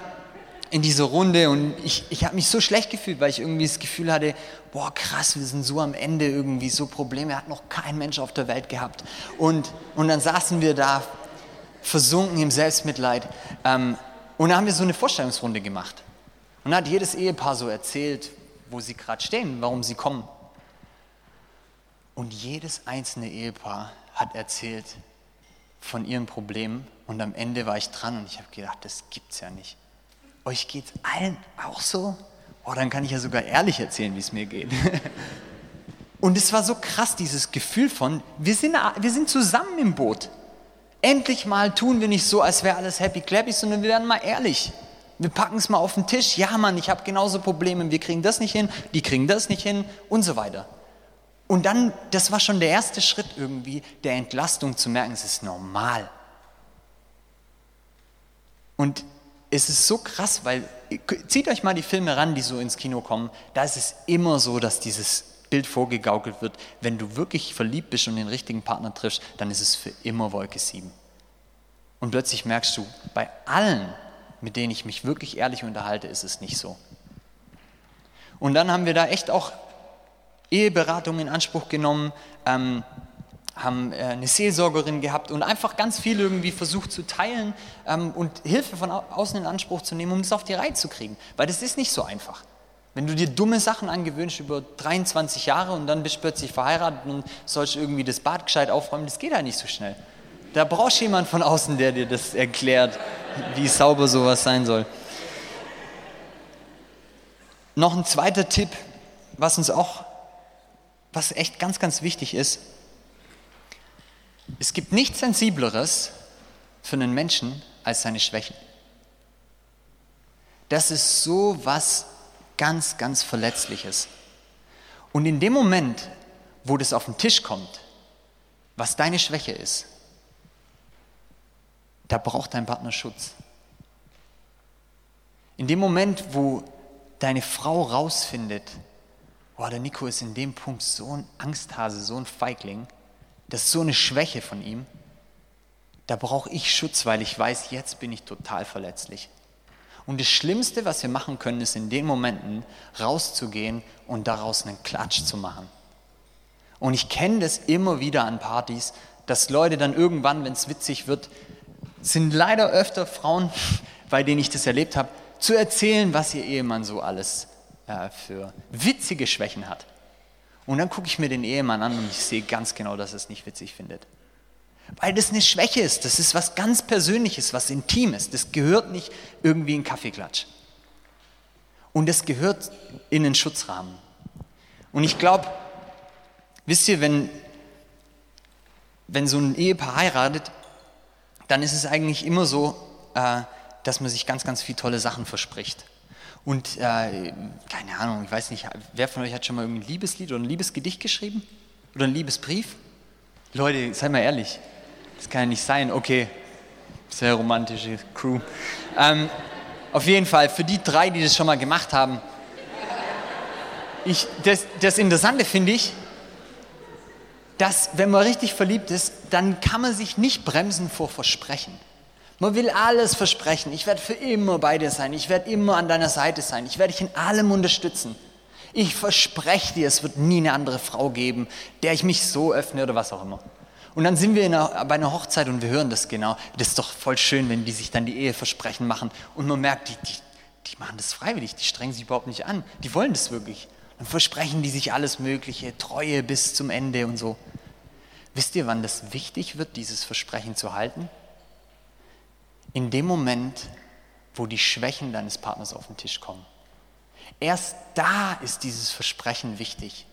in dieser Runde und ich, ich habe mich so schlecht gefühlt, weil ich irgendwie das Gefühl hatte, boah krass, wir sind so am Ende irgendwie, so Probleme hat noch kein Mensch auf der Welt gehabt. Und, und dann saßen wir da versunken im Selbstmitleid. Ähm, und dann haben wir so eine Vorstellungsrunde gemacht. Und dann hat jedes Ehepaar so erzählt, wo sie gerade stehen, warum sie kommen. Und jedes einzelne Ehepaar hat erzählt von ihren Problemen. Und am Ende war ich dran und ich habe gedacht, das gibt's ja nicht. Euch geht's allen auch so? Oh, dann kann ich ja sogar ehrlich erzählen, wie es mir geht. Und es war so krass, dieses Gefühl von, wir sind, wir sind zusammen im Boot. Endlich mal tun wir nicht so, als wäre alles happy clappy, sondern wir werden mal ehrlich. Wir packen es mal auf den Tisch. Ja, Mann, ich habe genauso Probleme. Wir kriegen das nicht hin, die kriegen das nicht hin und so weiter. Und dann, das war schon der erste Schritt irgendwie der Entlastung zu merken, es ist normal. Und es ist so krass, weil zieht euch mal die Filme ran, die so ins Kino kommen. Da ist es immer so, dass dieses Bild vorgegaukelt wird. Wenn du wirklich verliebt bist und den richtigen Partner triffst, dann ist es für immer Wolke 7. Und plötzlich merkst du, bei allen, mit denen ich mich wirklich ehrlich unterhalte, ist es nicht so. Und dann haben wir da echt auch Eheberatung in Anspruch genommen. Ähm, haben äh, eine Seelsorgerin gehabt und einfach ganz viel irgendwie versucht zu teilen ähm, und Hilfe von außen in Anspruch zu nehmen, um das auf die Reihe zu kriegen. Weil das ist nicht so einfach. Wenn du dir dumme Sachen angewöhnst über 23 Jahre und dann bist du plötzlich verheiratet und sollst irgendwie das Bad gescheit aufräumen, das geht halt nicht so schnell. Da brauchst du jemanden von außen, der dir das erklärt, wie sauber sowas sein soll. Noch ein zweiter Tipp, was uns auch, was echt ganz, ganz wichtig ist, es gibt nichts Sensibleres für einen Menschen als seine Schwächen. Das ist so was ganz, ganz Verletzliches. Und in dem Moment, wo das auf den Tisch kommt, was deine Schwäche ist, da braucht dein Partner Schutz. In dem Moment, wo deine Frau rausfindet, boah, der Nico ist in dem Punkt so ein Angsthase, so ein Feigling, das ist so eine Schwäche von ihm. Da brauche ich Schutz, weil ich weiß, jetzt bin ich total verletzlich. Und das Schlimmste, was wir machen können, ist in den Momenten rauszugehen und daraus einen Klatsch zu machen. Und ich kenne das immer wieder an Partys, dass Leute dann irgendwann, wenn es witzig wird, sind leider öfter Frauen, bei denen ich das erlebt habe, zu erzählen, was ihr Ehemann so alles äh, für witzige Schwächen hat. Und dann gucke ich mir den Ehemann an und ich sehe ganz genau, dass er es nicht witzig findet. Weil das eine Schwäche ist, das ist was ganz Persönliches, was Intimes, das gehört nicht irgendwie in Kaffeeklatsch. Und das gehört in den Schutzrahmen. Und ich glaube, wisst ihr, wenn, wenn so ein Ehepaar heiratet, dann ist es eigentlich immer so, äh, dass man sich ganz, ganz viele tolle Sachen verspricht. Und äh, keine Ahnung, ich weiß nicht, wer von euch hat schon mal ein Liebeslied oder ein Liebesgedicht geschrieben? Oder ein Liebesbrief? Leute, seid mal ehrlich, das kann ja nicht sein. Okay, sehr romantische Crew. Ähm, auf jeden Fall, für die drei, die das schon mal gemacht haben, ich, das, das Interessante finde ich, dass wenn man richtig verliebt ist, dann kann man sich nicht bremsen vor Versprechen. Man will alles versprechen. Ich werde für immer bei dir sein. Ich werde immer an deiner Seite sein. Ich werde dich in allem unterstützen. Ich verspreche dir, es wird nie eine andere Frau geben, der ich mich so öffne oder was auch immer. Und dann sind wir einer, bei einer Hochzeit und wir hören das genau. Das ist doch voll schön, wenn die sich dann die Eheversprechen machen und man merkt, die, die, die machen das freiwillig, die strengen sich überhaupt nicht an. Die wollen das wirklich. Dann versprechen die sich alles Mögliche, Treue bis zum Ende und so. Wisst ihr, wann das wichtig wird, dieses Versprechen zu halten? In dem Moment, wo die Schwächen deines Partners auf den Tisch kommen. Erst da ist dieses Versprechen wichtig,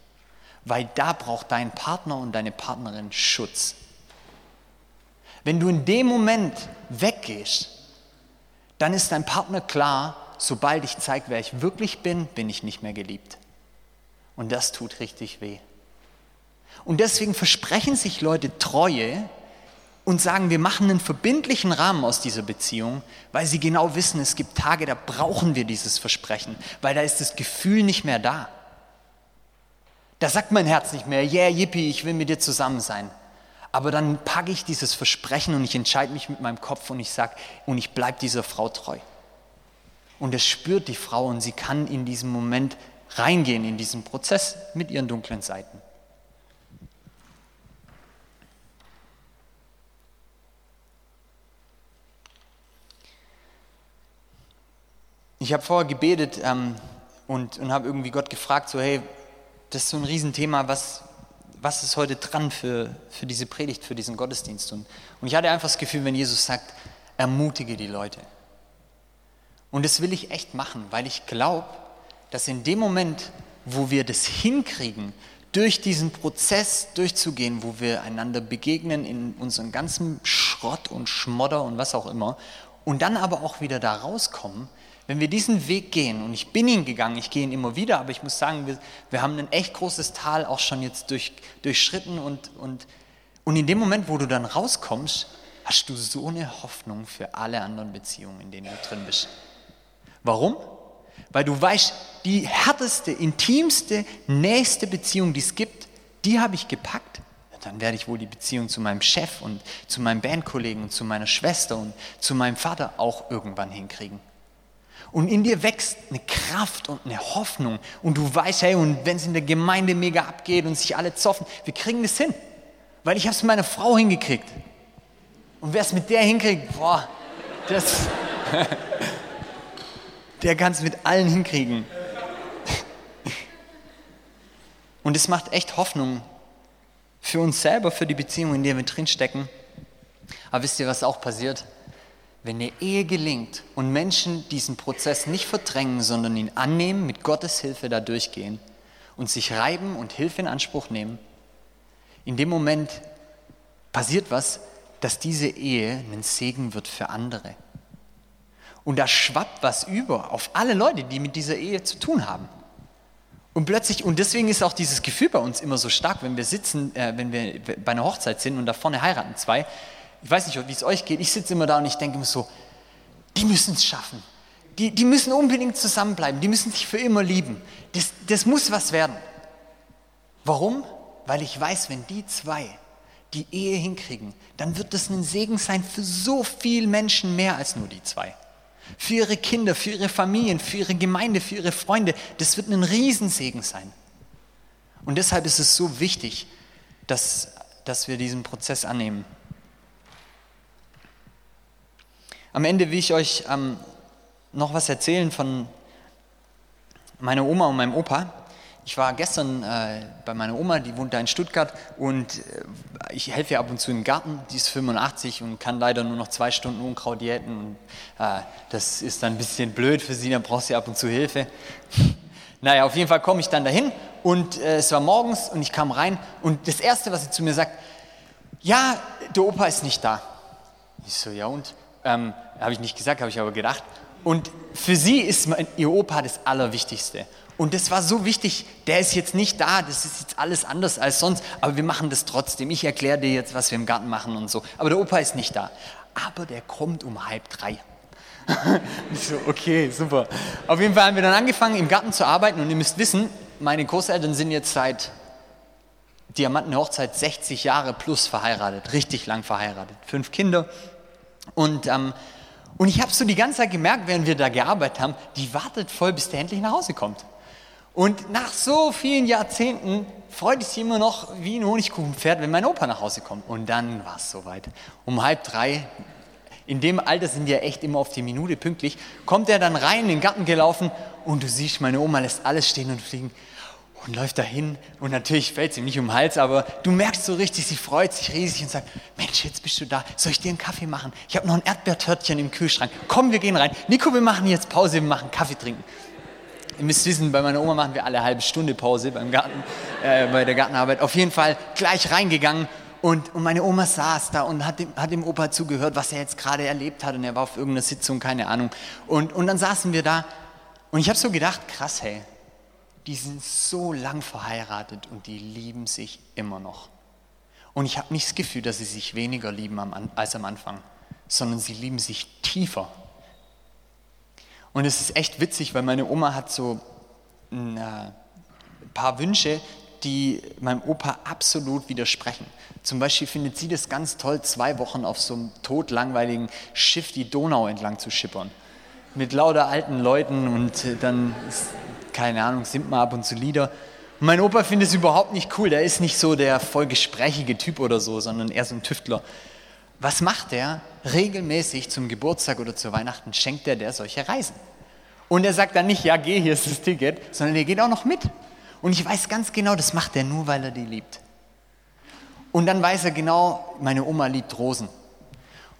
weil da braucht dein Partner und deine Partnerin Schutz. Wenn du in dem Moment weggehst, dann ist dein Partner klar, sobald ich zeige, wer ich wirklich bin, bin ich nicht mehr geliebt. Und das tut richtig weh. Und deswegen versprechen sich Leute Treue und sagen, wir machen einen verbindlichen Rahmen aus dieser Beziehung, weil sie genau wissen, es gibt Tage, da brauchen wir dieses Versprechen, weil da ist das Gefühl nicht mehr da. Da sagt mein Herz nicht mehr, yeah, yippie, ich will mit dir zusammen sein. Aber dann packe ich dieses Versprechen und ich entscheide mich mit meinem Kopf und ich sage, und ich bleibe dieser Frau treu. Und es spürt die Frau und sie kann in diesem Moment reingehen in diesen Prozess mit ihren dunklen Seiten. Ich habe vorher gebetet ähm, und, und habe irgendwie Gott gefragt, so hey, das ist so ein Riesenthema, was, was ist heute dran für, für diese Predigt, für diesen Gottesdienst? Und, und ich hatte einfach das Gefühl, wenn Jesus sagt, ermutige die Leute. Und das will ich echt machen, weil ich glaube, dass in dem Moment, wo wir das hinkriegen, durch diesen Prozess durchzugehen, wo wir einander begegnen in unserem ganzen Schrott und Schmodder und was auch immer, und dann aber auch wieder da rauskommen, wenn wir diesen Weg gehen, und ich bin ihn gegangen, ich gehe ihn immer wieder, aber ich muss sagen, wir, wir haben ein echt großes Tal auch schon jetzt durch, durchschritten und, und, und in dem Moment, wo du dann rauskommst, hast du so eine Hoffnung für alle anderen Beziehungen, in denen du drin bist. Warum? Weil du weißt, die härteste, intimste, nächste Beziehung, die es gibt, die habe ich gepackt. Dann werde ich wohl die Beziehung zu meinem Chef und zu meinem Bandkollegen und zu meiner Schwester und zu meinem Vater auch irgendwann hinkriegen. Und in dir wächst eine Kraft und eine Hoffnung. Und du weißt, hey, und wenn es in der Gemeinde mega abgeht und sich alle zoffen, wir kriegen das hin. Weil ich habe es mit meiner Frau hingekriegt. Und wer es mit der hinkriegt, boah, das, der kann es mit allen hinkriegen. Und es macht echt Hoffnung für uns selber, für die Beziehung, in der wir drinstecken. Aber wisst ihr, was auch passiert? Wenn eine Ehe gelingt und Menschen diesen Prozess nicht verdrängen, sondern ihn annehmen, mit Gottes Hilfe da durchgehen und sich reiben und Hilfe in Anspruch nehmen, in dem Moment passiert was, dass diese Ehe ein Segen wird für andere. Und da schwappt was über auf alle Leute, die mit dieser Ehe zu tun haben. Und plötzlich, und deswegen ist auch dieses Gefühl bei uns immer so stark, wenn wir sitzen, äh, wenn wir bei einer Hochzeit sind und da vorne heiraten zwei, ich weiß nicht, wie es euch geht, ich sitze immer da und ich denke mir so, die müssen es schaffen. Die, die müssen unbedingt zusammenbleiben, die müssen sich für immer lieben. Das, das muss was werden. Warum? Weil ich weiß, wenn die zwei die Ehe hinkriegen, dann wird das ein Segen sein für so viele Menschen mehr als nur die zwei. Für ihre Kinder, für ihre Familien, für ihre Gemeinde, für ihre Freunde. Das wird ein Riesensegen sein. Und deshalb ist es so wichtig, dass, dass wir diesen Prozess annehmen. Am Ende will ich euch ähm, noch was erzählen von meiner Oma und meinem Opa. Ich war gestern äh, bei meiner Oma, die wohnt da in Stuttgart und äh, ich helfe ihr ab und zu im Garten. Die ist 85 und kann leider nur noch zwei Stunden Unkraut jäten. Und, äh, das ist dann ein bisschen blöd für sie, dann braucht sie ab und zu Hilfe. naja, auf jeden Fall komme ich dann dahin und äh, es war morgens und ich kam rein und das Erste, was sie zu mir sagt, ja, der Opa ist nicht da. Ich so, ja und? Ähm, habe ich nicht gesagt, habe ich aber gedacht. Und für sie ist mein, ihr Opa das Allerwichtigste. Und das war so wichtig, der ist jetzt nicht da, das ist jetzt alles anders als sonst, aber wir machen das trotzdem. Ich erkläre dir jetzt, was wir im Garten machen und so. Aber der Opa ist nicht da. Aber der kommt um halb drei. ich so, okay, super. Auf jeden Fall haben wir dann angefangen, im Garten zu arbeiten und ihr müsst wissen, meine Großeltern sind jetzt seit Diamantenhochzeit 60 Jahre plus verheiratet, richtig lang verheiratet, fünf Kinder. Und ähm, und ich habe so die ganze Zeit gemerkt, während wir da gearbeitet haben, die wartet voll, bis der endlich nach Hause kommt. Und nach so vielen Jahrzehnten freut es sich immer noch wie ein Honigkuchenpferd, wenn mein Opa nach Hause kommt. Und dann war es soweit. Um halb drei, in dem Alter sind ja echt immer auf die Minute pünktlich, kommt er dann rein in den Garten gelaufen und du siehst, meine Oma lässt alles stehen und fliegen und läuft dahin und natürlich fällt sie ihm nicht um den Hals, aber du merkst so richtig, sie freut sich riesig und sagt, Mensch, jetzt bist du da, soll ich dir einen Kaffee machen? Ich habe noch ein Erdbeertörtchen im Kühlschrank. Komm, wir gehen rein. Nico, wir machen jetzt Pause, wir machen Kaffee trinken. Ihr müsst wissen, bei meiner Oma machen wir alle halbe Stunde Pause beim Garten, äh, bei der Gartenarbeit. Auf jeden Fall gleich reingegangen und, und meine Oma saß da und hat dem, hat dem Opa zugehört, was er jetzt gerade erlebt hat und er war auf irgendeiner Sitzung, keine Ahnung. Und, und dann saßen wir da und ich habe so gedacht, krass, hey, die sind so lang verheiratet und die lieben sich immer noch. Und ich habe nicht das Gefühl, dass sie sich weniger lieben als am Anfang, sondern sie lieben sich tiefer. Und es ist echt witzig, weil meine Oma hat so ein äh, paar Wünsche, die meinem Opa absolut widersprechen. Zum Beispiel findet sie das ganz toll, zwei Wochen auf so einem totlangweiligen Schiff die Donau entlang zu schippern. Mit lauter alten Leuten und äh, dann keine Ahnung, singt man ab und zu Lieder. Und mein Opa findet es überhaupt nicht cool. Der ist nicht so der voll gesprächige Typ oder so, sondern eher so ein Tüftler. Was macht er? Regelmäßig zum Geburtstag oder zu Weihnachten schenkt er der solche Reisen. Und er sagt dann nicht, ja, geh, hier ist das Ticket, sondern er geht auch noch mit. Und ich weiß ganz genau, das macht er nur, weil er die liebt. Und dann weiß er genau, meine Oma liebt Rosen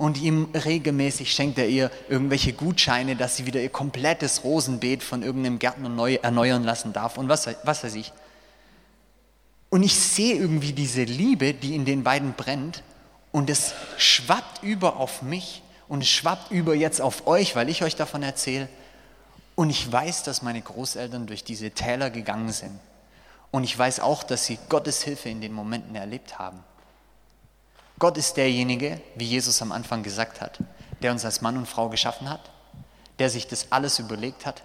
und ihm regelmäßig schenkt er ihr irgendwelche Gutscheine, dass sie wieder ihr komplettes Rosenbeet von irgendeinem Gärtner neu erneuern lassen darf und was, was weiß ich. Und ich sehe irgendwie diese Liebe, die in den beiden brennt und es schwappt über auf mich und es schwappt über jetzt auf euch, weil ich euch davon erzähle. Und ich weiß, dass meine Großeltern durch diese Täler gegangen sind. Und ich weiß auch, dass sie Gottes Hilfe in den Momenten erlebt haben. Gott ist derjenige, wie Jesus am Anfang gesagt hat, der uns als Mann und Frau geschaffen hat, der sich das alles überlegt hat.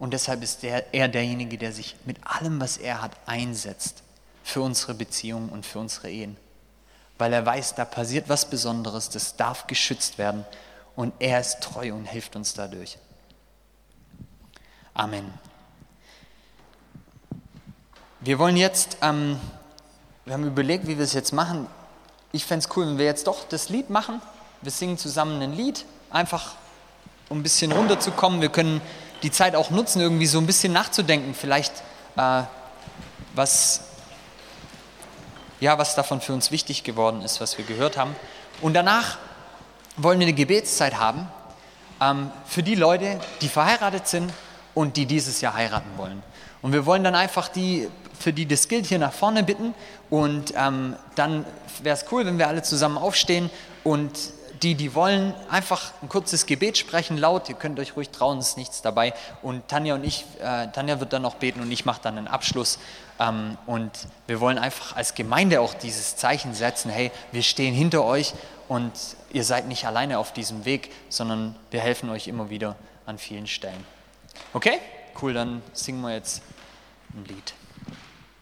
Und deshalb ist der, er derjenige, der sich mit allem, was er hat, einsetzt für unsere Beziehungen und für unsere Ehen. Weil er weiß, da passiert was Besonderes, das darf geschützt werden und er ist treu und hilft uns dadurch. Amen. Wir wollen jetzt, ähm, wir haben überlegt, wie wir es jetzt machen ich fände es cool, wenn wir jetzt doch das Lied machen. Wir singen zusammen ein Lied, einfach um ein bisschen runterzukommen. Wir können die Zeit auch nutzen, irgendwie so ein bisschen nachzudenken, vielleicht äh, was, ja, was davon für uns wichtig geworden ist, was wir gehört haben. Und danach wollen wir eine Gebetszeit haben ähm, für die Leute, die verheiratet sind und die dieses Jahr heiraten wollen. Und wir wollen dann einfach die für die das gilt, hier nach vorne bitten. Und ähm, dann wäre es cool, wenn wir alle zusammen aufstehen und die, die wollen, einfach ein kurzes Gebet sprechen, laut. Ihr könnt euch ruhig trauen, es ist nichts dabei. Und Tanja und ich, äh, Tanja wird dann noch beten und ich mache dann einen Abschluss. Ähm, und wir wollen einfach als Gemeinde auch dieses Zeichen setzen: hey, wir stehen hinter euch und ihr seid nicht alleine auf diesem Weg, sondern wir helfen euch immer wieder an vielen Stellen. Okay? Cool, dann singen wir jetzt ein Lied.